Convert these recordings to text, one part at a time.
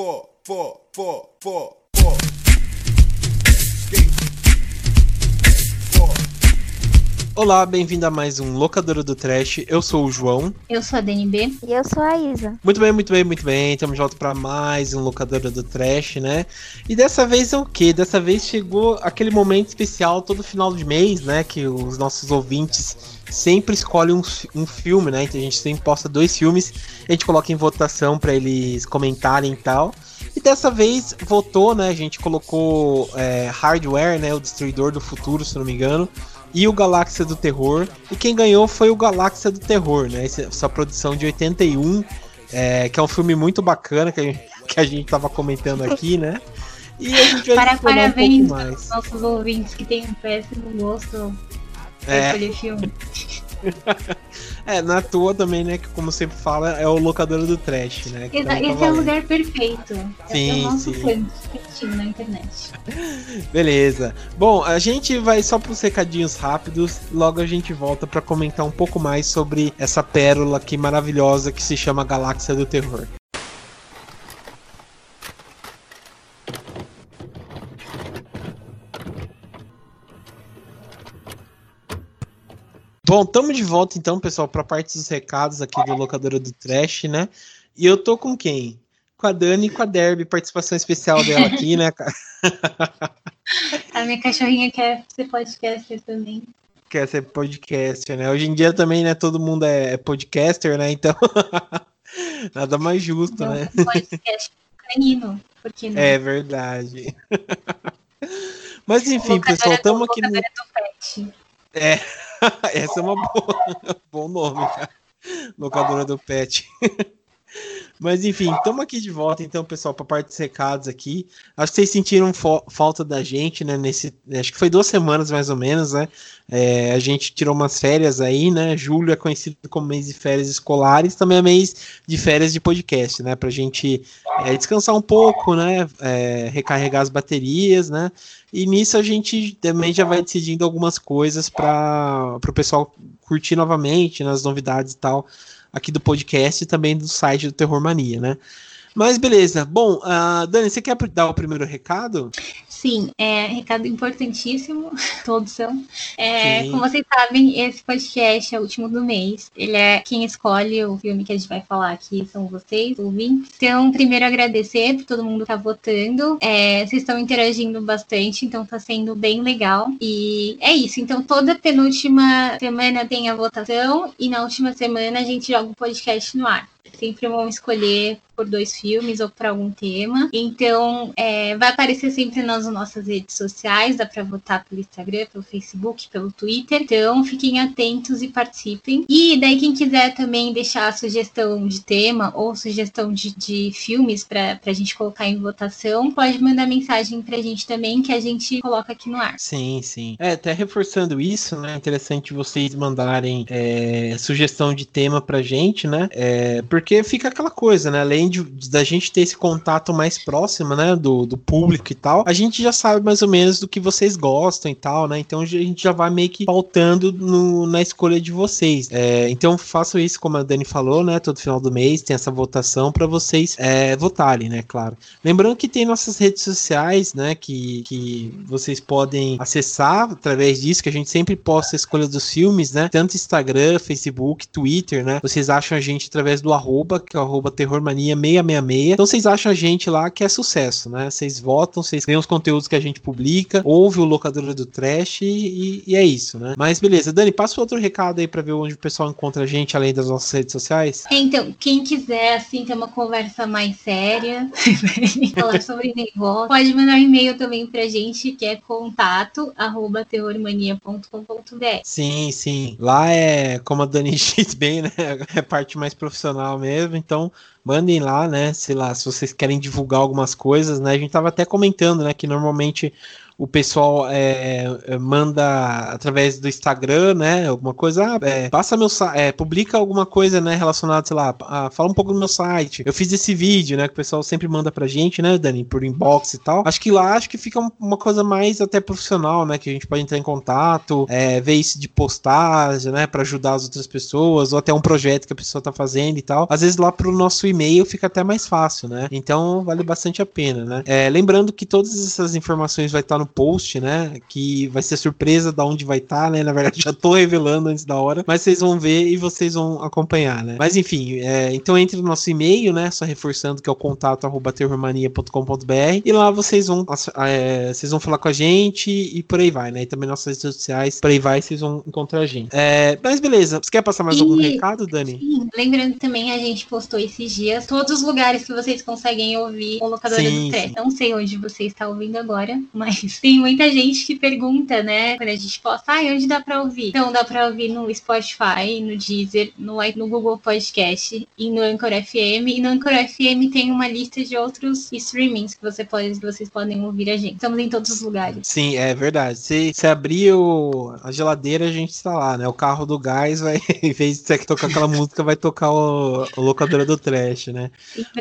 four, four, four, four, four. Olá, bem-vindo a mais um Locadora do Trash. Eu sou o João. Eu sou a DNB. E eu sou a Isa. Muito bem, muito bem, muito bem. Estamos de volta para mais um Locadora do Trash, né? E dessa vez é o quê? Dessa vez chegou aquele momento especial todo final de mês, né? Que os nossos ouvintes sempre escolhem um, um filme, né? Então a gente sempre posta dois filmes, a gente coloca em votação para eles comentarem e tal. E dessa vez votou, né? A gente colocou é, Hardware, né? O Destruidor do Futuro, se não me engano. E o Galáxia do Terror. E quem ganhou foi o Galáxia do Terror, né? Essa, essa produção de 81, é, que é um filme muito bacana que a, gente, que a gente tava comentando aqui, né? E a gente vai Para, um parabéns pouco aos nossos ouvintes que têm um péssimo gosto É. escolher filme. É, na toa também, né? Que como sempre fala, é o locador do trash, né? Exa- tá Esse é o lugar perfeito. Sim, é o nosso sim. canto quentinho na internet. Beleza. Bom, a gente vai só para os recadinhos rápidos. Logo a gente volta para comentar um pouco mais sobre essa pérola aqui maravilhosa que se chama Galáxia do Terror. Bom, estamos de volta então, pessoal, para a parte dos recados aqui do Locadora do Trash, né? E eu tô com quem? Com a Dani e com a Derby, participação especial dela aqui, né? A minha cachorrinha quer ser podcaster também. quer ser podcaster, né? Hoje em dia também, né, todo mundo é podcaster, né? Então, nada mais justo, né? podcast canino. Porque? É verdade. Mas enfim, pessoal, estamos aqui no... É, essa é uma boa, bom nome, cara. Locadora do Pet. Mas enfim, estamos aqui de volta, então, pessoal, para parte dos recados aqui. Acho que vocês sentiram falta da gente, né? Nesse, acho que foi duas semanas mais ou menos, né? É, a gente tirou umas férias aí, né? Julho é conhecido como mês de férias escolares, também é mês de férias de podcast, né? Pra gente é, descansar um pouco, né? É, recarregar as baterias, né? E nisso a gente também já vai decidindo algumas coisas para o pessoal curtir novamente, nas novidades e tal, aqui do podcast e também do site do Terror Mania, né? Mas beleza. Bom, ah, Dani, você quer dar o primeiro recado? Sim, é recado importantíssimo, todos são. É, como vocês sabem, esse podcast é o último do mês. Ele é quem escolhe o filme que a gente vai falar aqui, são vocês, ouvintes. Então, primeiro agradecer por todo mundo que tá votando. É, vocês estão interagindo bastante, então tá sendo bem legal. E é isso. Então, toda penúltima semana tem a votação e na última semana a gente joga o podcast no ar. Sempre vão escolher por dois filmes ou por algum tema. Então, é, vai aparecer sempre nas nossas redes sociais, dá para votar pelo Instagram, pelo Facebook, pelo Twitter. Então, fiquem atentos e participem. E daí, quem quiser também deixar sugestão de tema ou sugestão de, de filmes para a gente colocar em votação, pode mandar mensagem pra gente também, que a gente coloca aqui no ar. Sim, sim. É, até reforçando isso, né? É interessante vocês mandarem é, sugestão de tema pra gente, né? É, porque fica aquela coisa, né? Além de, da gente ter esse contato mais próximo, né? Do, do público e tal, a gente já sabe mais ou menos do que vocês gostam e tal, né? Então a gente já vai meio que pautando no- na escolha de vocês. É, então façam isso, como a Dani falou, né? Todo final do mês tem essa votação pra vocês é, votarem, né? Claro. Lembrando que tem nossas redes sociais, né? Que, que vocês podem acessar através disso, que a gente sempre posta a escolha dos filmes, né? Tanto Instagram, Facebook, Twitter, né? Vocês acham a gente através do arroba, que é o arroba terrormania666. Então vocês acham a gente lá que é sucesso, né? Vocês votam, vocês veem os conteúdos que a gente publica, ouve o Locadora do Trash e, e é isso, né? Mas beleza, Dani, passa outro recado aí pra ver onde o pessoal encontra a gente, além das nossas redes sociais. Então, quem quiser, assim, ter uma conversa mais séria, falar sobre negócio, pode mandar um e-mail também pra gente, que é contato, arroba terrormania.com.br. Sim, sim. Lá é, como a Dani diz bem, né? É parte mais profissional mesmo. Então, mandem lá, né? Sei lá, se vocês querem divulgar algumas coisas, né? A gente tava até comentando, né? Que normalmente o pessoal é, é manda através do Instagram, né? Alguma coisa, ah, é, passa meu é, publica alguma coisa, né, relacionada, sei lá, ah, fala um pouco do meu site. Eu fiz esse vídeo, né, que o pessoal sempre manda pra gente, né, Dani, por inbox e tal. Acho que lá acho que fica uma coisa mais até profissional, né, que a gente pode entrar em contato, é, ver isso de postagem, né, para ajudar as outras pessoas, ou até um projeto que a pessoa tá fazendo e tal. Às vezes lá pro nosso e-mail fica até mais fácil, né? Então vale bastante a pena, né? É, lembrando que todas essas informações vai estar no post, né? Que vai ser surpresa da onde vai estar, né? Na verdade já tô revelando antes da hora, mas vocês vão ver e vocês vão acompanhar, né? Mas enfim, é, então entre no nosso e-mail, né? Só reforçando que é o contato arroba terrormania.com.br e lá vocês vão, é, vocês vão falar com a gente e por aí vai, né? E também nossas redes sociais, por aí vai, vocês vão encontrar a gente. É, mas beleza, você quer passar mais e... algum recado, Dani? Sim, lembrando também a gente postou esses dias todos os lugares que vocês conseguem ouvir o locadora sim, do Tré. Não sei onde você está ouvindo agora, mas tem muita gente que pergunta, né? Quando a gente posta, ah, onde dá pra ouvir? Então dá pra ouvir no Spotify, no Deezer, no, no Google Podcast e no Anchor FM. E no Anchor FM tem uma lista de outros streamings que você pode, vocês podem ouvir a gente. Estamos em todos os lugares. Sim, é verdade. Se, se abrir o, a geladeira, a gente está lá, né? O carro do gás vai, em vez de você tocar aquela música, vai tocar o, o locadora do trash, né?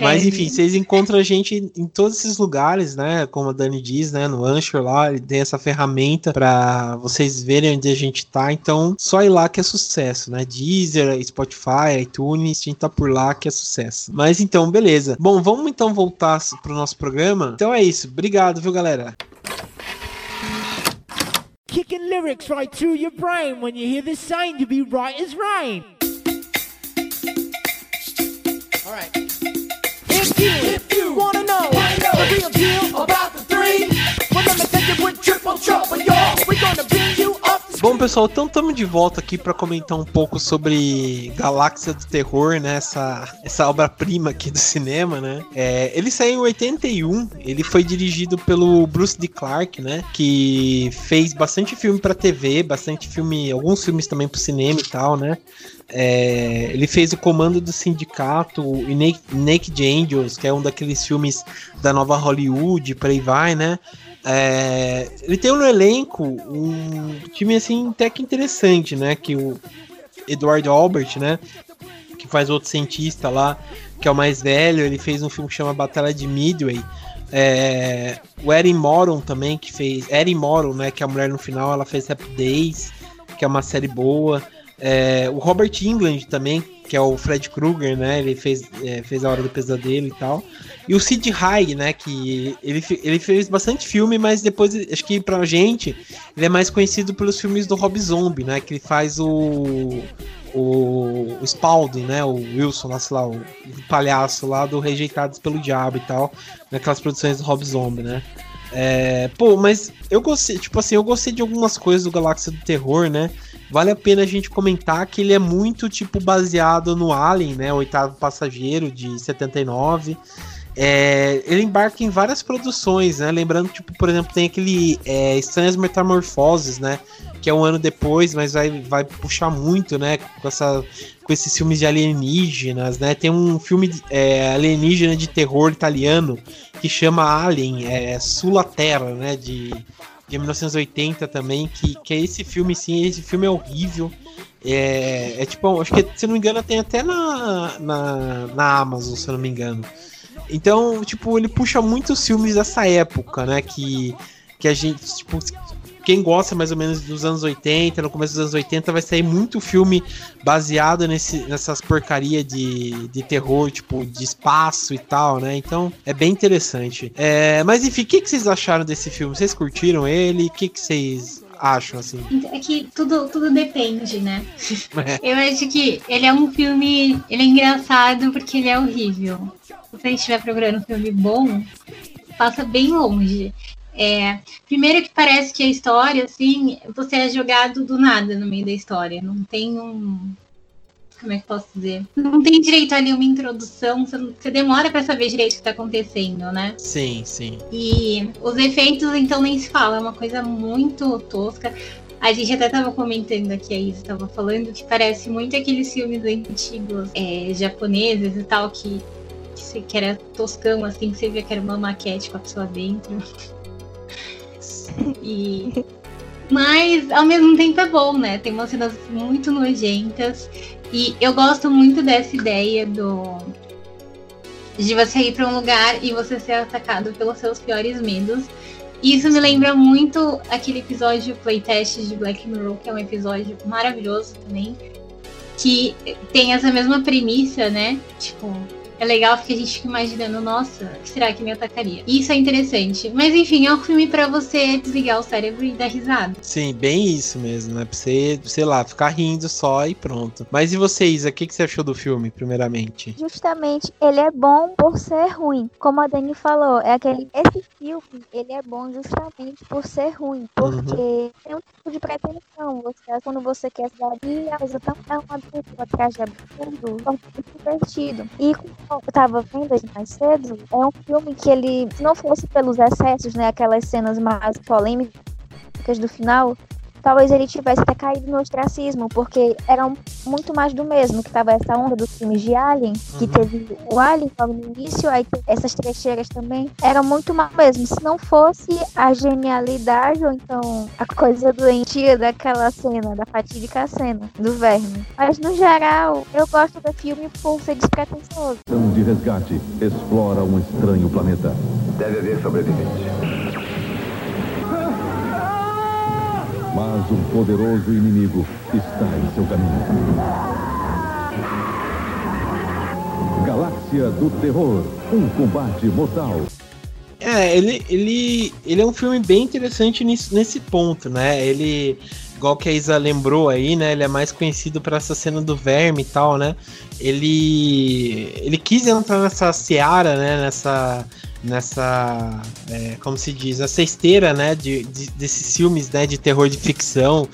Mas enfim, vocês encontram a gente em todos esses lugares, né? Como a Dani diz, né? No Anchor lá, ele tem essa ferramenta para vocês verem onde a gente tá. Então, só ir lá que é sucesso, né? Deezer, Spotify, iTunes, a gente tá por lá que é sucesso. Mas então, beleza. Bom, vamos então voltar pro nosso programa. Então é isso. Obrigado, viu, galera? Kicking lyrics right through your brain when you hear sign to be right as rain. All right. If you, if you wanna know the real deal about the three, Bom, pessoal, então estamos de volta aqui para comentar um pouco sobre Galáxia do Terror, né? Essa, essa obra-prima aqui do cinema, né? É, ele saiu em 81, ele foi dirigido pelo Bruce D. Clark, né? Que fez bastante filme para TV, bastante filme, alguns filmes também para cinema e tal, né? É, ele fez o Comando do Sindicato e Naked Angels, que é um daqueles filmes da nova Hollywood, por aí vai, né? É, ele tem no elenco um time assim até que interessante, né? Que o Edward Albert, né? Que faz outro cientista lá, que é o mais velho. Ele fez um filme que chama Batalha de Midway. É, o Erin Moron também, que fez. Erin Moron, né? Que é a mulher no final, ela fez Happy Days, que é uma série boa. É, o Robert England também, que é o Fred Krueger, né? Ele fez, é, fez A Hora do Pesadelo e tal. E o Sid Haig, né? Que ele, ele fez bastante filme, mas depois, acho que pra gente, ele é mais conhecido pelos filmes do Rob Zombie, né? Que ele faz o. O, o Spalding, né? O Wilson, lá, sei lá, o, o palhaço lá do Rejeitados pelo Diabo e tal. Naquelas produções do Rob Zombie, né? É, pô, mas eu gostei, tipo assim, eu gostei de algumas coisas do Galáxia do Terror, né? Vale a pena a gente comentar que ele é muito, tipo, baseado no Alien, né? O oitavo passageiro de 79. É, ele embarca em várias produções, né? Lembrando, tipo, por exemplo, tem aquele é, Estranhas Metamorfoses, né? Que é um ano depois, mas vai, vai puxar muito, né? Com, essa, com esses filmes de alienígenas, né? Tem um filme é, alienígena de terror italiano que chama Alien, é, Sula Terra, né? De, de 1980 também, que, que é esse filme, sim, esse filme é horrível. É, é tipo, acho que, se não me engano, tem até na, na, na Amazon, se não me engano. Então, tipo, ele puxa muitos filmes dessa época, né? Que, que a gente, tipo, quem gosta mais ou menos dos anos 80, no começo dos anos 80, vai sair muito filme baseado nesse, nessas porcaria de, de terror, tipo, de espaço e tal, né? Então, é bem interessante. É, mas enfim, o que, que vocês acharam desse filme? Vocês curtiram ele? O que, que vocês acham, assim? É que tudo, tudo depende, né? É. Eu acho que ele é um filme. Ele é engraçado porque ele é horrível se você estiver procurando um filme bom, passa bem longe. É, primeiro que parece que a história, assim, você é jogado do nada no meio da história. Não tem um. Como é que posso dizer? Não tem direito ali uma introdução, você, você demora para saber direito o que tá acontecendo, né? Sim, sim. E os efeitos, então, nem se fala, é uma coisa muito tosca. A gente até tava comentando aqui, a Isa tava falando, que parece muito aqueles filmes antigos é, japoneses e tal, que que era toscão, assim, que você via que era uma maquete com a pessoa dentro. E mas ao mesmo tempo é bom, né? Tem umas cenas muito nojentas e eu gosto muito dessa ideia do de você ir para um lugar e você ser atacado pelos seus piores medos. Isso me lembra muito aquele episódio playtest de Black Mirror, que é um episódio maravilhoso também, que tem essa mesma premissa, né? Tipo, é legal porque a gente fica imaginando, nossa, o que será que me atacaria? Isso é interessante. Mas enfim, é um filme para você desligar o cérebro e dar risada. Sim, bem isso mesmo, né? Pra você, sei lá, ficar rindo só e pronto. Mas e você, Isa, o que, que você achou do filme, primeiramente? Justamente, ele é bom por ser ruim. Como a Dani falou, é aquele. Esse filme, ele é bom justamente por ser ruim. Porque uhum. tem um tipo de pretensão. Você, quando você quer saber, a coisa tão uma atrás de absurdo, é muito divertido. E eu tava vendo mais cedo, é um filme que ele, se não fosse pelos excessos, né, aquelas cenas mais polêmicas do final, talvez ele tivesse até caído no ostracismo, porque era muito mais do mesmo, que tava essa onda dos filmes de Alien, que uhum. teve o Alien logo no início, aí essas trecheiras também, era muito mais mesmo. Se não fosse a genialidade, ou então a coisa doentia daquela cena, da fatídica cena do verme. Mas no geral, eu gosto do filme por ser despretensioso. De resgate, explora um estranho planeta. Deve haver sobreviventes. Mas um poderoso inimigo está em seu caminho. Galáxia do Terror, um combate mortal. É, ele, ele, ele é um filme bem interessante nisso, nesse ponto, né? Ele, igual que a Isa lembrou aí, né? Ele é mais conhecido por essa cena do verme e tal, né? Ele, ele quis entrar nessa seara, né? Nessa, nessa, é, como se diz, essa esteira, né, de, de, desses filmes, né, de terror de ficção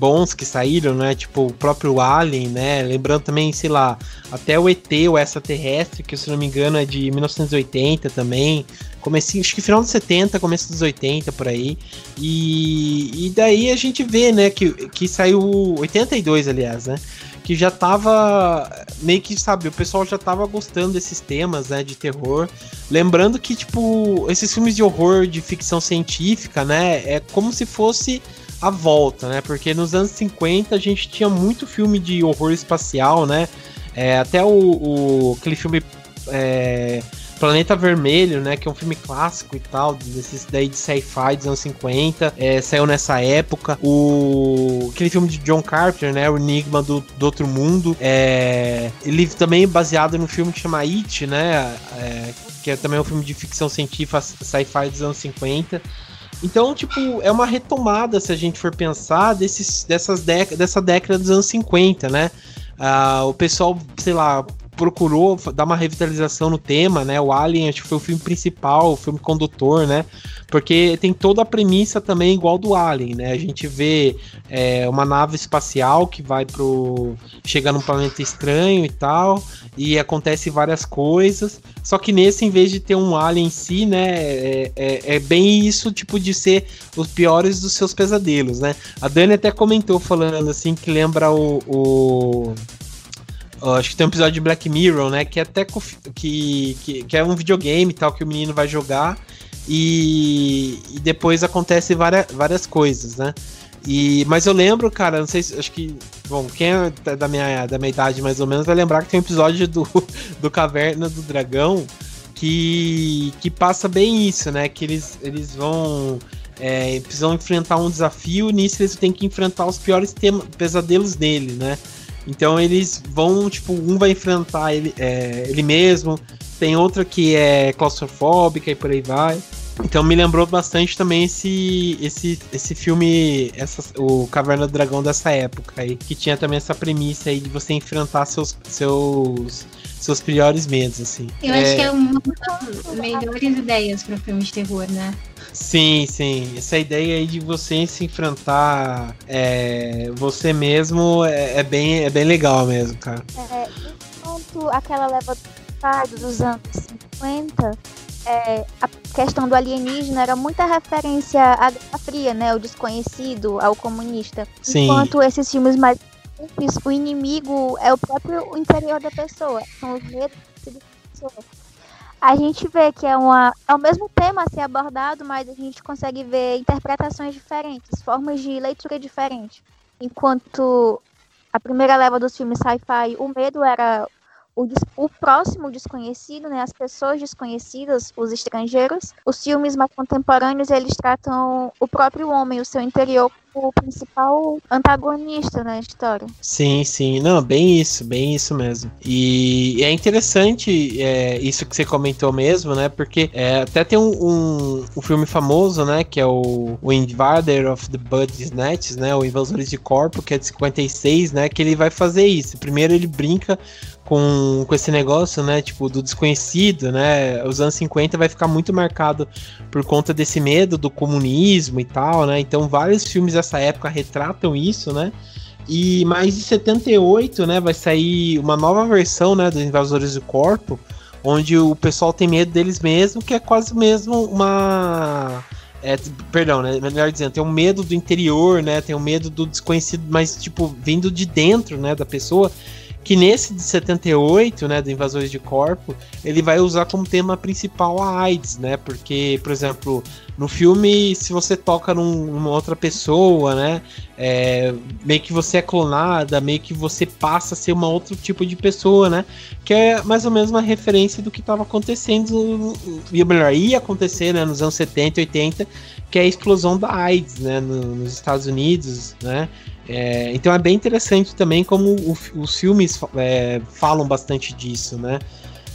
bons que saíram, né, tipo o próprio Alien, né, lembrando também, sei lá, até o ET, o Extraterrestre, que se não me engano é de 1980 também, comecei, acho que final dos 70, começo dos 80, por aí, e, e daí a gente vê, né, que, que saiu 82, aliás, né, que já tava meio que, sabe, o pessoal já tava gostando desses temas, né, de terror. Lembrando que, tipo, esses filmes de horror de ficção científica, né, é como se fosse a volta, né? Porque nos anos 50 a gente tinha muito filme de horror espacial, né? É, até o, o, aquele filme é, Planeta Vermelho, né? Que é um filme clássico e tal, desses daí de sci-fi dos anos 50. É, saiu nessa época. O, aquele filme de John Carpenter, né? O Enigma do, do Outro Mundo. É, ele também é baseado no filme que chama It, né? É, que é também um filme de ficção científica sci-fi dos anos 50. Então, tipo, é uma retomada, se a gente for pensar, desses, dessas dessa década dos anos 50, né? Uh, o pessoal, sei lá, procurou dar uma revitalização no tema, né? O Alien acho que foi o filme principal, o filme condutor, né? Porque tem toda a premissa também igual do Alien, né? A gente vê é, uma nave espacial que vai pro. chega num planeta estranho e tal, e acontece várias coisas. Só que nesse, em vez de ter um alien em si, né? É, é, é bem isso, tipo, de ser os piores dos seus pesadelos, né? A Dani até comentou falando assim que lembra o, o acho que tem um episódio de Black Mirror, né? Que é até que, que, que é um videogame tal que o menino vai jogar e, e depois acontece várias, várias coisas, né? E, mas eu lembro, cara, não sei se. Acho que. Bom, quem é da minha, da minha idade mais ou menos vai lembrar que tem um episódio do, do Caverna do Dragão que, que passa bem isso, né? Que eles, eles vão. É, precisam enfrentar um desafio, nisso eles têm que enfrentar os piores pesadelos dele, né? Então eles vão, tipo, um vai enfrentar ele, é, ele mesmo, tem outra que é claustrofóbica e por aí vai. Então me lembrou bastante também esse esse, esse filme, essa, o Caverna do Dragão dessa época aí, que tinha também essa premissa aí de você enfrentar seus seus seus piores medos, assim. Eu é... acho que é uma das melhores ideias para filme de terror, né? Sim, sim. Essa ideia aí de você se enfrentar é, você mesmo é, é, bem, é bem legal mesmo, cara. É, enquanto aquela leva dos anos 50, é, a questão do alienígena era muita referência à Guerra Fria, né? O desconhecido, ao comunista. Sim. Enquanto esses filmes mais simples, o inimigo é o próprio interior da pessoa. São os medos da pessoa. A gente vê que é, uma, é o mesmo tema a ser abordado, mas a gente consegue ver interpretações diferentes, formas de leitura diferentes. Enquanto a primeira leva dos filmes sci-fi, o medo era o, o, próximo desconhecido, né, as pessoas desconhecidas, os estrangeiros. Os filmes mais contemporâneos, eles tratam o próprio homem, o seu interior, o principal antagonista na história. Sim, sim. Não, bem isso, bem isso mesmo. E é interessante é, isso que você comentou mesmo, né? Porque é, até tem um, um, um, filme famoso, né? Que é o, o Invader of the Body Snatches, né? O Invasores de Corpo, que é de 56, né? Que ele vai fazer isso. Primeiro ele brinca com, com esse negócio, né? Tipo, do desconhecido, né? Os anos 50 vai ficar muito marcado por conta desse medo do comunismo e tal, né? Então vários filmes dessa época retratam isso, né? E mais de 78, né, vai sair uma nova versão, né, dos Invasores do Corpo, onde o pessoal tem medo deles mesmo, que é quase mesmo uma é, perdão, né? Melhor dizendo, tem um medo do interior, né? Tem um medo do desconhecido, mas tipo, vindo de dentro, né, da pessoa que nesse de 78, né, do Invasores de Corpo, ele vai usar como tema principal a AIDS, né? Porque, por exemplo, no filme, se você toca num, numa outra pessoa, né, é, meio que você é clonada, meio que você passa a ser uma outro tipo de pessoa, né? Que é mais ou menos uma referência do que estava acontecendo, e melhor, ia acontecer, né, nos anos 70 e 80, que é a explosão da AIDS, né, no, nos Estados Unidos, né? É, então é bem interessante também como o, os filmes é, falam bastante disso, né?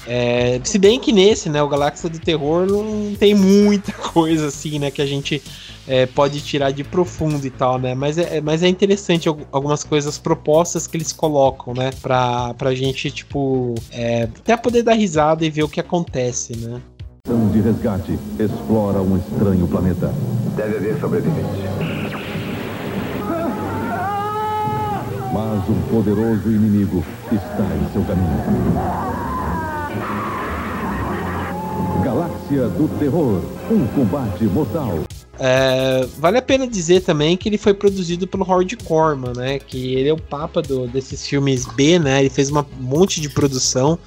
É, se bem que nesse, né, o Galáxia do Terror não tem muita coisa assim, né, que a gente é, pode tirar de profundo e tal, né? Mas é, mas é interessante algumas coisas propostas que eles colocam, né? Pra, pra gente, tipo, é, até poder dar risada e ver o que acontece, né? de resgate explora um estranho planeta. Deve haver sobrevivente. Mas um poderoso inimigo está em seu caminho. Galáxia do Terror, um combate mortal. É, vale a pena dizer também que ele foi produzido pelo Howard Corman, né? Que ele é o papa do, desses filmes B, né? Ele fez um monte de produção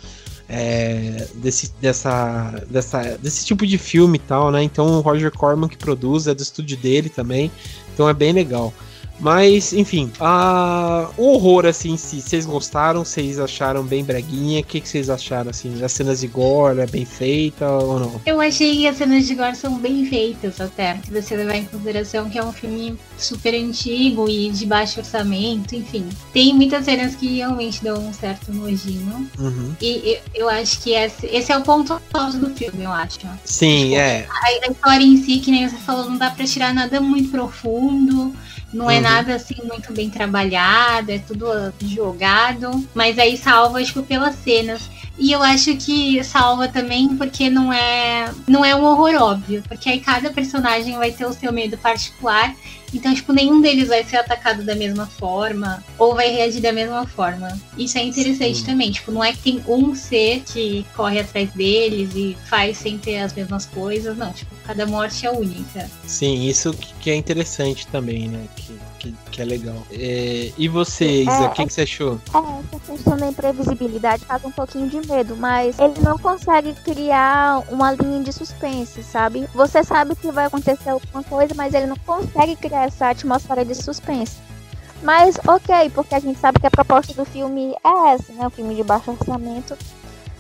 é, desse, dessa, dessa, desse tipo de filme e tal, né? Então o Roger Corman que produz, é do estúdio dele também. Então é bem legal. Mas, enfim, a... o horror, assim, se vocês gostaram, vocês acharam bem breguinha, o que, vocês acharam, assim? As cenas de gore é bem feita ou não? Eu achei que as cenas de gore são bem feitas, até. Se você levar em consideração que é um filme super antigo e de baixo orçamento, enfim. Tem muitas cenas que realmente dão um certo nojinho. Uhum. E eu, eu, acho que esse, esse, é o ponto alto do filme, eu acho. Sim, tipo, é. A, a história em si, que nem você falou, não dá pra tirar nada muito profundo. Não é uhum. é nada assim muito bem trabalhado, é tudo jogado, mas aí salva tipo pelas cenas. E eu acho que salva também porque não é não é um horror óbvio, porque aí cada personagem vai ter o seu medo particular então, tipo, nenhum deles vai ser atacado da mesma forma ou vai reagir da mesma forma. Isso é interessante Sim. também. Tipo, não é que tem um ser que corre atrás deles e faz sempre as mesmas coisas. Não, tipo, cada morte é única. Sim, isso que é interessante também, né? Que, que, que é legal. É, e você, Isa, o é, que, que você achou? É, essa questão da imprevisibilidade faz um pouquinho de medo, mas ele não consegue criar uma linha de suspense, sabe? Você sabe que vai acontecer alguma coisa, mas ele não consegue criar essa atmosfera de suspense. Mas ok, porque a gente sabe que a proposta do filme é essa, né? Um filme de baixo orçamento.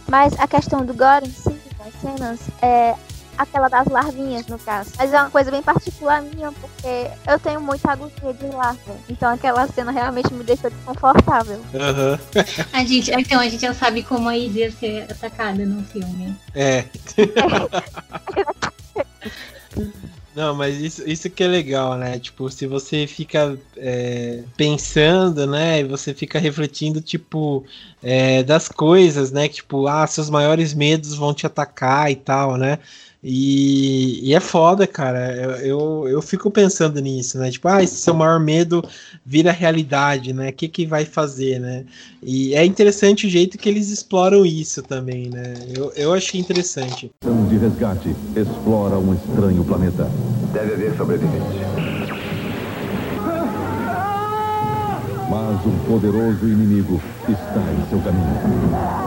Mas a questão do gore em si, das cenas, é aquela das larvinhas, no caso. Mas é uma coisa bem particular minha, porque eu tenho muita agonia de larva. Então aquela cena realmente me deixou desconfortável. Uhum. a gente, então a gente já sabe como a ia ser atacada no filme. É. Não, mas isso, isso que é legal, né? Tipo, se você fica é, pensando, né? E você fica refletindo, tipo, é, das coisas, né? Tipo, ah, seus maiores medos vão te atacar e tal, né? E, e, é foda, cara. Eu, eu, eu, fico pensando nisso, né? Tipo, ah, esse seu maior medo vira realidade, né? O que, que vai fazer, né? E é interessante o jeito que eles exploram isso também, né? Eu, eu achei interessante. De resgate explora um estranho planeta. Deve haver sobrevivente. Mas um poderoso inimigo está em seu caminho.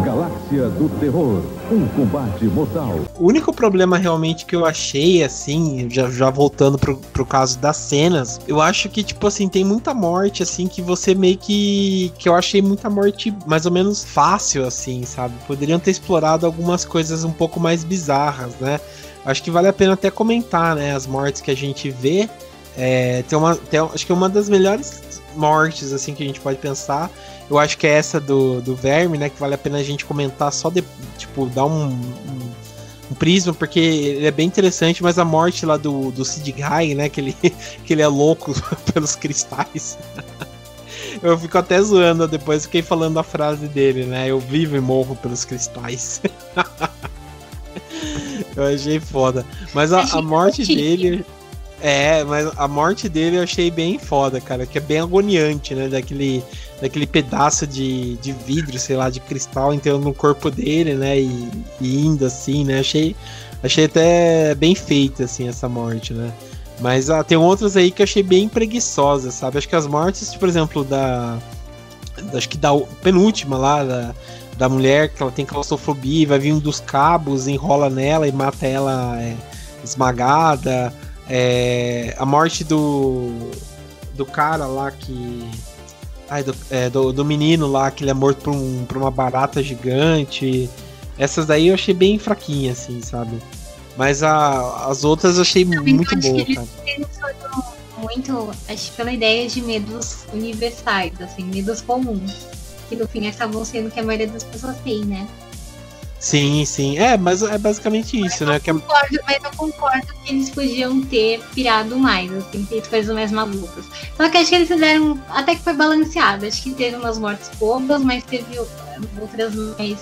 Galáxia do Terror, um combate mortal. O único problema realmente que eu achei, assim, já, já voltando pro, pro caso das cenas, eu acho que, tipo assim, tem muita morte, assim, que você meio que. que eu achei muita morte mais ou menos fácil, assim, sabe? Poderiam ter explorado algumas coisas um pouco mais bizarras, né? Acho que vale a pena até comentar, né? As mortes que a gente vê. É, tem uma, tem, acho que uma das melhores mortes, assim, que a gente pode pensar eu acho que é essa do, do Verme, né? Que vale a pena a gente comentar só de, tipo, dar um, um, um prisma, porque ele é bem interessante, mas a morte lá do, do Sid Guy, né? Que ele, que ele é louco pelos cristais. Eu fico até zoando depois, fiquei falando a frase dele, né? Eu vivo e morro pelos cristais. Eu achei foda. Mas a, a morte dele. É, mas a morte dele eu achei bem foda, cara. Que é bem agoniante, né? Daquele, daquele pedaço de, de vidro, sei lá, de cristal entrando no corpo dele, né? E, e indo assim, né? Achei, achei até bem feita, assim, essa morte, né? Mas ah, tem outras aí que eu achei bem preguiçosas, sabe? Acho que as mortes, por exemplo, da. Acho que da penúltima lá, da, da mulher, que ela tem claustrofobia, vai vir um dos cabos, enrola nela e mata ela é, esmagada. É, a morte do, do cara lá que. Ai, do, é, do, do, menino lá, que ele é morto por, um, por uma barata gigante. Essas daí eu achei bem fraquinhas, assim, sabe? Mas a, as outras eu achei eu muito boas, cara. Muito, acho pela ideia de medos universais, assim, medos comuns. Que no fim acabam sendo que a maioria das pessoas tem, né? Sim, sim. É, mas é basicamente isso, né? Eu é concordo, mas eu concordo que eles podiam ter pirado mais, assim, feito coisas mais malucas. Só que acho que eles fizeram. Até que foi balanceado. Acho que teve umas mortes poucas, mas teve outras mais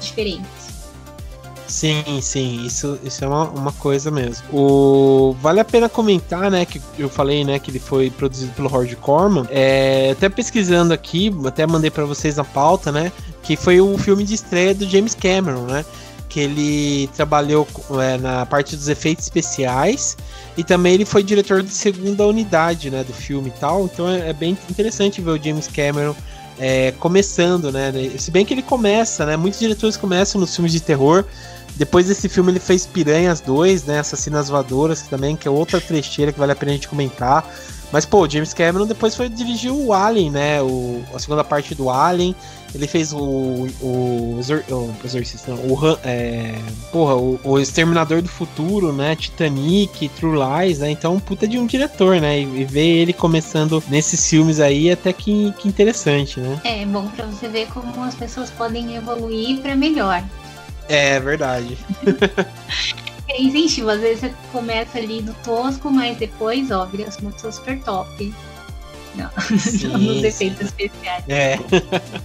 diferentes. Sim, sim, isso, isso é uma, uma coisa mesmo. O, vale a pena comentar, né, que eu falei, né, que ele foi produzido pelo Howard Corman. É, até pesquisando aqui, até mandei para vocês na pauta, né, que foi o filme de estreia do James Cameron, né, que ele trabalhou é, na parte dos efeitos especiais e também ele foi diretor de segunda unidade, né, do filme e tal. Então é, é bem interessante ver o James Cameron é, começando, né? Se bem que ele começa, né? Muitos diretores começam nos filmes de terror depois desse filme ele fez Piranhas 2, né? Assassinas Voadoras também, que é outra trecheira que vale a pena a gente comentar. Mas, pô, James Cameron depois foi dirigir o Alien, né? O, a segunda parte do Alien. Ele fez o. O. Exor, o Exorcista, não, o, é, porra, o, o, Exterminador do Futuro, né? Titanic, True Lies, né? Então, puta de um diretor, né? E, e ver ele começando nesses filmes aí até que, que interessante, né? É bom pra você ver como as pessoas podem evoluir para melhor. É verdade. é incentivo, às vezes você começa ali no tosco, mas depois, ó, vira pessoa super top. Não, sim, nos efeitos especiais. É.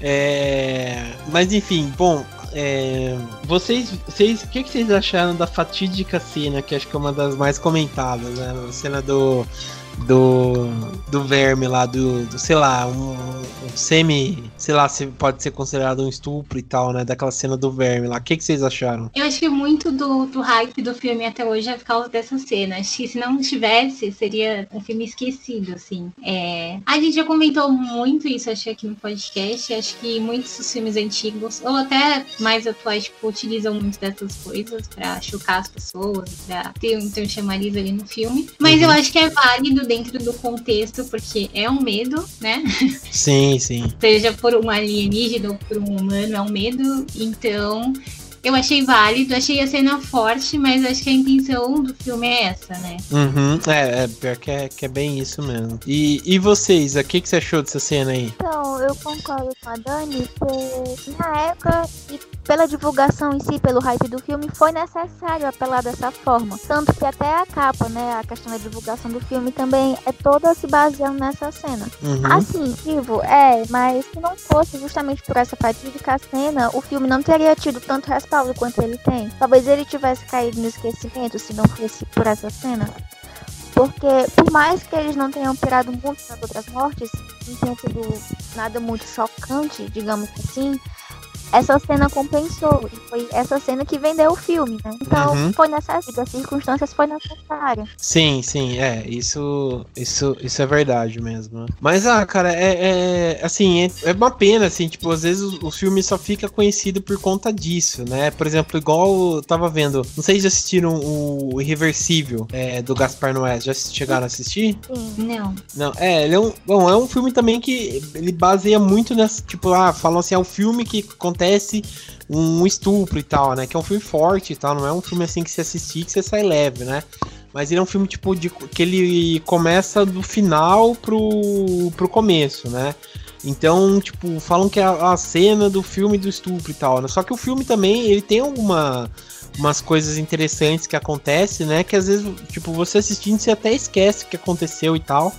é. Mas enfim, bom, é, vocês, vocês, o que, que, vocês acharam da fatídica cena, que acho que é uma das mais comentadas, né? A cena do do, do verme lá, do, do sei lá, um, um, semi, sei lá, se pode ser considerado um estupro e tal, né? Daquela cena do verme lá. O que, que vocês acharam? Eu acho que muito do, do hype do filme até hoje é por causa dessa cena. Acho que se não tivesse, seria um filme esquecido, assim. É... A gente já comentou muito isso, acho aqui no podcast. Acho que muitos dos filmes antigos, ou até mais atuais, tipo, utilizam muito dessas coisas pra chocar as pessoas, pra ter um, ter um chamariz ali no filme. Mas uhum. eu acho que é válido dentro do contexto, porque é um medo, né? Sim, sim. Seja por um alienígena ou por um humano, é um medo. Então, eu achei válido, achei a cena forte, mas acho que a intenção do filme é essa, né? Uhum, é, é pior que é, que é bem isso mesmo. E, e vocês, o que, que você achou dessa cena aí? Então, eu concordo com a Dani, que na época e pela divulgação em si, pelo hype do filme, foi necessário apelar dessa forma. Tanto que até a capa, né, a questão da divulgação do filme também é toda se baseando nessa cena. Uhum. Assim, Ivo, é, mas se não fosse justamente por essa fatídica cena, o filme não teria tido tanto respaldo quanto ele tem. Talvez ele tivesse caído no esquecimento se não fosse por essa cena. Porque, por mais que eles não tenham pirado muito nas outras mortes, não tenha sido nada muito chocante, digamos assim, essa cena compensou. E foi essa cena que vendeu o filme, né? Então Uhum. foi necessário, as circunstâncias foi necessária. Sim, sim, é, isso, isso, isso é verdade mesmo. Mas, ah, cara, é, é assim, é, é uma pena, assim, tipo, às vezes o, o filme só fica conhecido por conta disso, né? Por exemplo, igual eu tava vendo, não sei se já assistiram o Irreversível é, do Gaspar Noé, já chegaram a assistir? Sim. Não. Não, é, ele é um, bom, é um filme também que ele baseia muito nessa, tipo, ah, falam assim, é um filme que acontece um estupro e tal, né? Que é um filme forte e tal, não é um filme assim que você assistir que você sai leve, né? Mas ele é um filme, tipo, de, que ele começa do final pro, pro começo, né? Então, tipo, falam que é a cena do filme do estupro e tal, né? Só que o filme também, ele tem alguma umas coisas interessantes que acontecem, né? Que às vezes, tipo, você assistindo, você até esquece o que aconteceu e tal.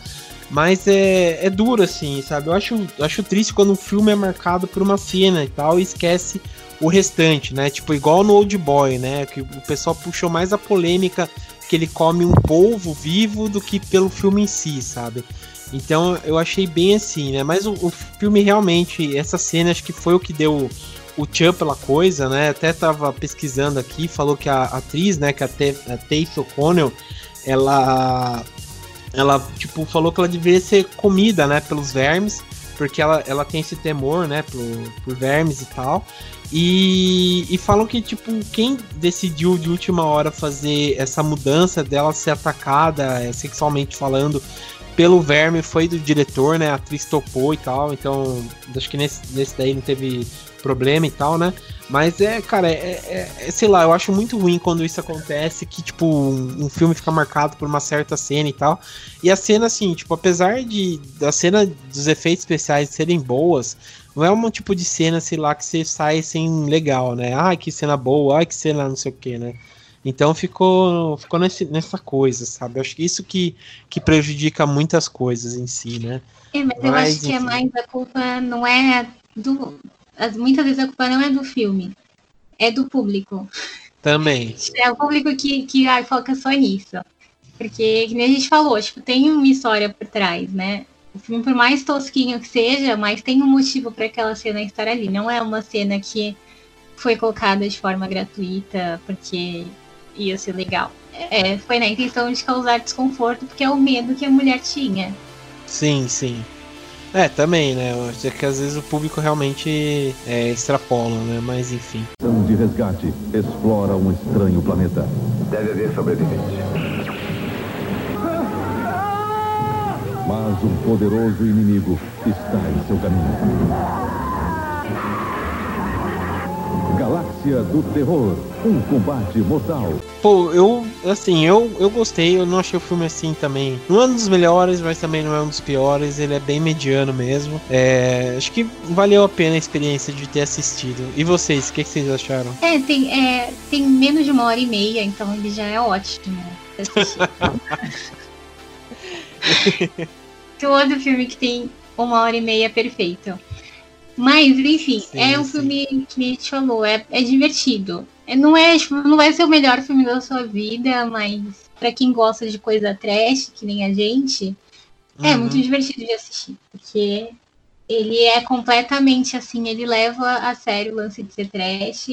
Mas é, é duro, assim, sabe? Eu acho, acho triste quando um filme é marcado por uma cena e tal e esquece o restante, né? Tipo, igual no Old Boy, né? Que o pessoal puxou mais a polêmica que ele come um polvo vivo do que pelo filme em si, sabe? Então eu achei bem assim, né? Mas o, o filme realmente, essa cena acho que foi o que deu o tchan pela coisa, né? Até tava pesquisando aqui, falou que a atriz, né, que a, Te, a Tace O'Connell, ela ela tipo falou que ela deveria ser comida, né, pelos vermes, porque ela, ela tem esse temor, né, por, por vermes e tal. E, e falam que, tipo, quem decidiu de última hora fazer essa mudança dela ser atacada é, sexualmente falando pelo verme foi do diretor, né? A atriz topou e tal, então acho que nesse, nesse daí não teve problema e tal, né? Mas é, cara, é, é- é- sei lá, eu acho muito ruim quando isso acontece, que, tipo, um, um filme fica marcado por uma certa cena e tal. E a cena, assim, tipo, apesar de da cena dos efeitos especiais serem boas, não é um tipo de cena, sei lá, que você sai assim, legal, né? Ai, que cena boa, ai, que cena não sei o que, né? Então ficou, ficou nesse- nessa coisa, sabe? Eu acho que isso que, que prejudica muitas coisas em si, né? É, mas eu Mas, acho que é enfim. mais a culpa não é do. As- Muitas vezes a culpa não é do filme, é do público. Também. É o público que, que ai, foca só nisso. Porque, que nem a gente falou, tipo, tem uma história por trás, né? O filme, por mais tosquinho que seja, mas tem um motivo para aquela cena estar ali. Não é uma cena que foi colocada de forma gratuita porque ia ser legal. É, foi na intenção de causar desconforto, porque é o medo que a mulher tinha. Sim, sim. É, também, né? Eu acho que às vezes o público realmente é, extrapola, né? Mas enfim. Missão de resgate explora um estranho planeta. Deve haver sobrevivente. Mas um poderoso inimigo está em seu caminho. Do Terror. Um combate mortal. Pô, eu, assim, eu, eu gostei, eu não achei o filme assim também. Não é um dos melhores, mas também não é um dos piores. Ele é bem mediano mesmo. É, acho que valeu a pena a experiência de ter assistido. E vocês, o que, que vocês acharam? É tem, é, tem menos de uma hora e meia, então ele já é ótimo pra assistir. Todo filme que tem uma hora e meia é perfeito. Mas, enfim, Sim, é um sim. filme que a gente falou, é, é divertido. É, não, é, tipo, não vai ser o melhor filme da sua vida, mas pra quem gosta de coisa trash, que nem a gente, é Uhum. muito divertido de assistir. Porque ele é completamente assim, ele leva a sério o lance de ser trash.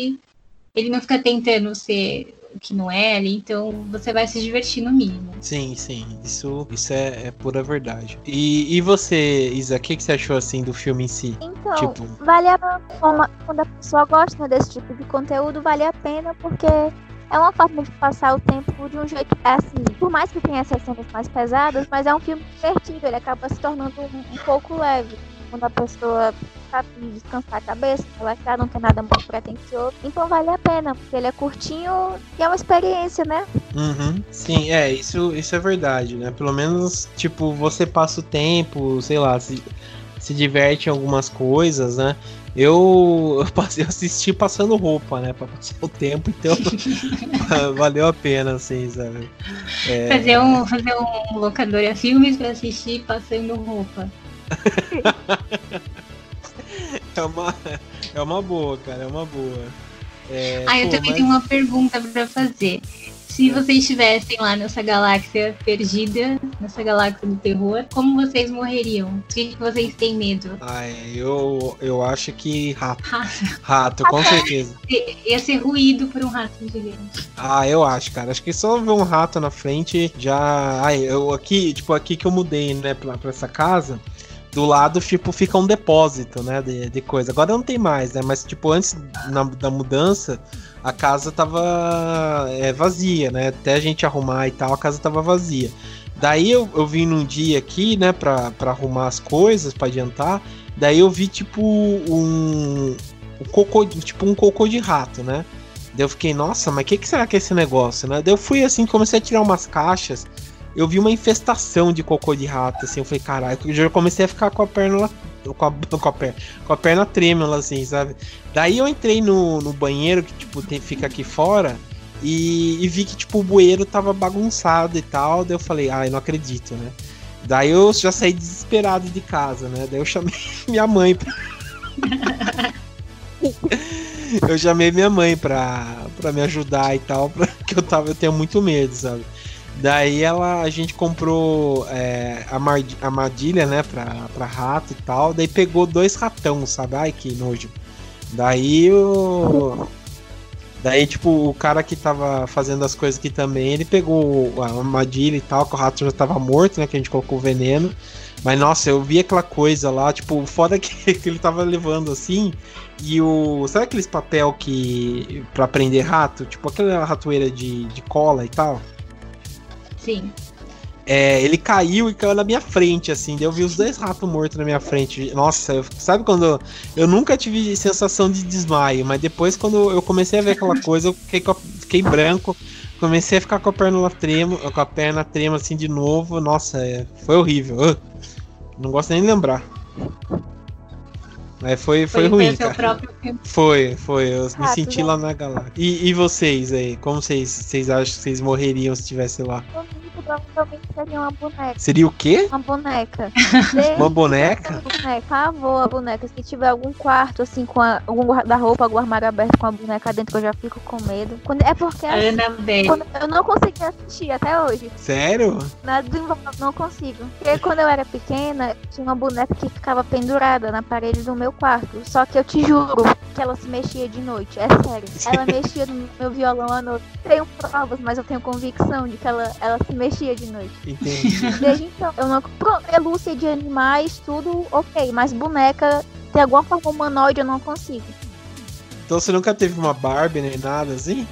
Ele não fica tentando ser que não é ali, então você vai se divertir no mínimo. Sim, sim, isso, isso é, é pura verdade. E, e você, Isa, o que, que você achou assim do filme em si? Então, Tipo, vale a pena, quando a pessoa gosta desse tipo de conteúdo, vale a pena porque é uma forma de passar o tempo de um jeito assim. Por mais que tenha essas cenas mais pesadas, mas é um filme divertido, ele acaba se tornando um, um pouco leve. Quando a pessoa sabe descansar a cabeça, relaxar, não tem nada muito pretencioso. Então vale a pena, porque ele é curtinho e é uma experiência, né? Uhum. Sim, é, isso, isso é verdade, né? Pelo menos, tipo, você passa o tempo, sei lá, se, se diverte em algumas coisas, né? Eu, eu assisti passando roupa, né? Pra passar o tempo, então valeu a pena, assim, sabe? É, Fazer um, fazer um locador a filmes pra assistir passando roupa. é, uma, é uma boa, cara, é uma boa. É, Ah, eu pô, também mas- tenho uma pergunta pra fazer. Se Se vocês estivessem lá nessa galáxia perdida, nessa galáxia do terror, como vocês morreriam? O que, que vocês têm medo? Ai, eu, eu acho que rato. Rato. Rato, com certeza. Ia ser ruído por um rato gigante. Ah, eu acho, cara. Acho que só ver um rato na frente já. Ai, eu aqui, tipo, aqui que eu mudei, né, pra, pra essa casa. Do lado, tipo, fica um depósito, né, de, de coisa. Agora não tem mais, né? Mas, tipo, antes na, da mudança, a casa tava é, vazia, né? Até a gente arrumar e tal, a casa tava vazia. Daí eu, eu vim num dia aqui, né, pra, pra arrumar as coisas, pra adiantar. Daí eu vi, tipo, um. um cocô, tipo, um cocô de rato, né? Daí eu fiquei, nossa, mas o que, que será que é esse negócio, né? Daí eu fui assim, comecei a tirar umas caixas. Eu vi uma infestação de cocô de rato, assim. Eu falei, caralho, eu já comecei a ficar com a perna. Com a, com a perna, com a perna trêmula, assim, sabe? Daí eu entrei no, no banheiro, que, tipo, tem, fica aqui fora. E, e, vi que, tipo, o bueiro tava bagunçado e tal. Daí eu falei, ai, não acredito, né? Daí eu já saí desesperado de casa, né? Daí eu chamei minha mãe pra. eu chamei minha mãe pra, pra me ajudar e tal, porque eu tava, eu tenho muito medo, sabe? Daí ela, a gente comprou é, armadilha, né, pra, pra rato e tal. Daí pegou dois ratão, sabe? Ai, que nojo. Daí o. Daí, tipo, o cara que tava fazendo as coisas aqui também, ele pegou a armadilha e tal, que o rato já tava morto, né? Que a gente colocou o veneno. Mas nossa, eu vi aquela coisa lá, tipo, foda que, que ele tava levando assim. E o. Sabe aqueles papel que. pra prender rato? Tipo aquela ratoeira de, de cola e tal? Sim. É, ele caiu e caiu na minha frente, assim. Eu vi os dois ratos mortos na minha frente. Nossa, eu, sabe quando. Eu nunca tive sensação de desmaio, mas depois, quando eu comecei a ver aquela coisa, eu fiquei, fiquei branco. Comecei a ficar com a perna trema, com a perna trema assim de novo. Nossa, é, foi horrível. Não gosto nem de lembrar. Mas foi, foi, foi ruim, cara. Foi, foi. Eu me senti lá na galáxia. E, e vocês aí? Como vocês, vocês acham que vocês morreriam se estivesse lá? Provavelmente seria uma boneca. Seria o quê? Uma boneca. uma boneca? boneca. Favor, a boneca. Se tiver algum quarto, assim, com a, algum guarda-roupa, algum armário aberto com a boneca dentro, que eu já fico com medo. Quando, é porque assim, quando, eu não consegui assistir até hoje. Sério? Nada não consigo. Porque quando eu era pequena, tinha uma boneca que ficava pendurada na parede do meu quarto. Só que eu te juro que ela se mexia de noite. É sério. Ela mexia no meu violão à noite. Tenho provas, mas eu tenho convicção de que ela, ela se mexia de noite. Entendi. Desde então, eu não. Pelúcia de animais, tudo ok, mas boneca, de alguma forma humanoide, eu não consigo. Então você nunca teve uma Barbie nem nada assim?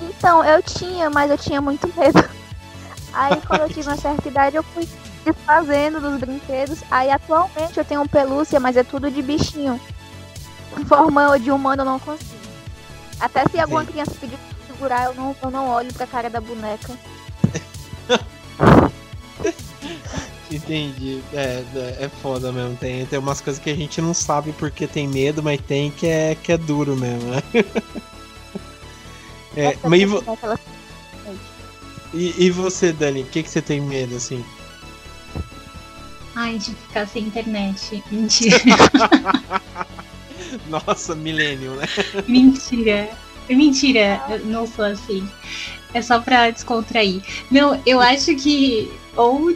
Então, eu tinha, mas eu tinha muito medo. Aí quando eu tive uma certa idade, eu fui desfazendo dos brinquedos. Aí atualmente eu tenho um pelúcia, mas é tudo de bichinho. Forma de humano eu não consigo. Até se alguma Sim. criança pedir pra segurar, eu não, eu não olho pra cara da boneca. Entendi. É, é foda mesmo. Tem, tem umas coisas que a gente não sabe porque tem medo, mas tem que é, que é duro mesmo, né? é, mas e, vo... e, e, você, Dani? O que, que você tem medo, assim? Ai, de ficar sem internet. Mentira. Nossa, milênio, né? Mentira. Mentira, eu não sou assim. É só pra descontrair. Não, eu acho que ou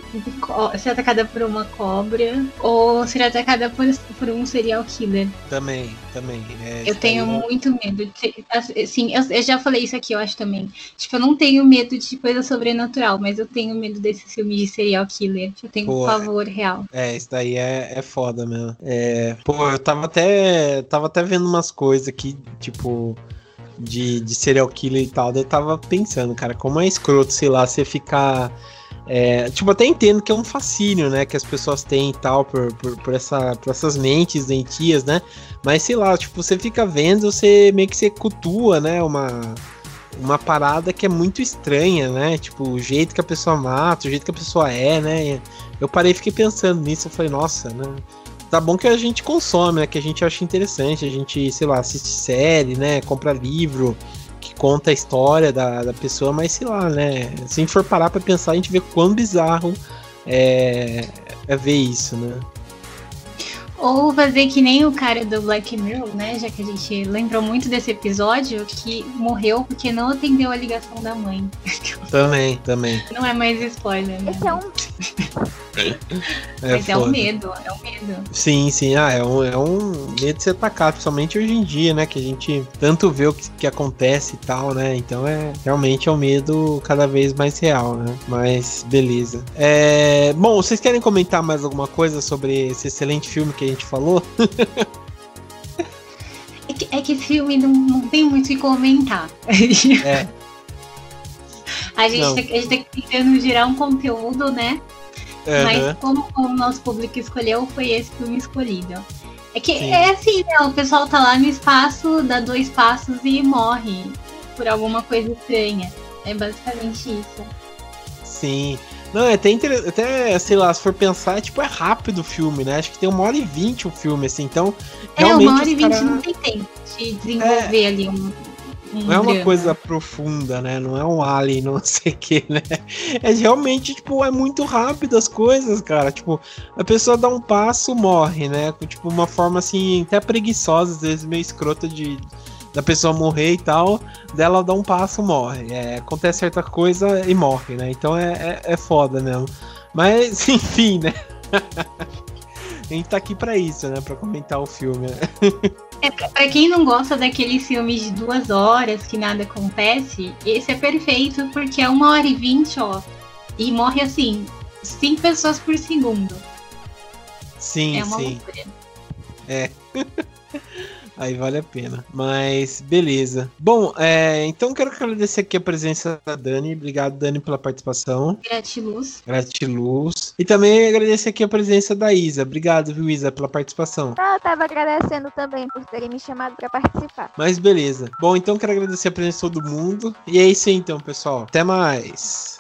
ser atacada por uma cobra ou ser atacada por, por um serial killer. Também, também. É, eu tenho muito medo. De, assim, eu, eu, já falei isso aqui, eu acho também. Tipo, eu não tenho medo de coisa sobrenatural, mas eu tenho medo desse filme de serial killer. Eu tenho pô, um pavor real. É, isso daí é, é foda mesmo. É, pô, eu tava até, tava até vendo umas coisas aqui, tipo de, de serial killer e tal, eu tava pensando, cara, como é escroto, sei lá, você ficar. É, tipo, até entendo que é um fascínio, né, que as pessoas têm e tal, por, por, por, essa, por essas mentes doentias, né, mas sei lá, tipo, você fica vendo, você meio que você cultua, né, uma, uma parada que é muito estranha, né, tipo, o jeito que a pessoa mata, o jeito que a pessoa é, né, eu parei e fiquei pensando nisso, eu falei, nossa, né, tá bom que a gente consome, né? Que a gente acha interessante, a gente, sei lá, assiste série, né? Compra livro que conta a história da, da pessoa, mas sei lá, né? Se a gente for parar pra pensar, a gente vê quão bizarro é, é ver isso, né? Ou fazer que nem o cara do Black Mirror, né? Já que a gente lembrou muito desse episódio, que morreu porque não atendeu a ligação da mãe. Também, também. Não é mais spoiler, né? Esse é um. É Mas é um medo, é um medo. Sim, sim, ah, é um, é um medo de ser atacado, principalmente hoje em dia, né? Que a gente tanto vê o que, que acontece e tal, né? Então é realmente é um medo cada vez mais real, né? Mas beleza. É, bom, vocês querem comentar mais alguma coisa sobre esse excelente filme que a gente falou? É que, é que filme não, não tem muito o que comentar. É. A gente, tá, a gente tá tentando gerar um conteúdo, né? Mas Aham. como o nosso público escolheu, foi esse filme escolhido. É que Sim. é assim, né? O pessoal tá lá no espaço, dá dois passos e morre por alguma coisa estranha. É basicamente isso. Sim. Não, é até, até, sei lá, se for pensar, é, tipo, é rápido o filme, né? Acho que tem uma hora e vinte o filme, assim, então. É, realmente uma hora e vinte cara- não tem tempo de desenvolver ali um. Não é uma coisa profunda, né? Não é um alien, não sei o que, né? É realmente, tipo, é muito rápido as coisas, cara. Tipo, a pessoa dá um passo, morre, né? Tipo, uma forma assim, até preguiçosa, às vezes meio escrota de da pessoa morrer e tal, dela dá um passo, morre. É, acontece certa coisa e morre, né? Então é, é, é foda mesmo. Mas, enfim, né? A gente tá aqui pra isso, né? Pra comentar o filme. né? É, pra, pra quem não gosta daqueles filmes de duas horas que nada acontece, esse é perfeito porque é uma hora e vinte, ó. E morre assim, cinco pessoas por segundo. Sim, é uma sim. loucura. Aí vale a pena. Mas beleza. Bom, é, então quero agradecer aqui a presença da Dani. Obrigado, Dani, pela participação. Gratiluz. Gratiluz. E também agradecer aqui a presença da Isa. Obrigado, viu, Isa, pela participação. Ah, Eu tava agradecendo também por terem me chamado pra participar. Mas beleza. Bom, então quero agradecer a presença de todo mundo. E é isso aí então, pessoal. Até mais.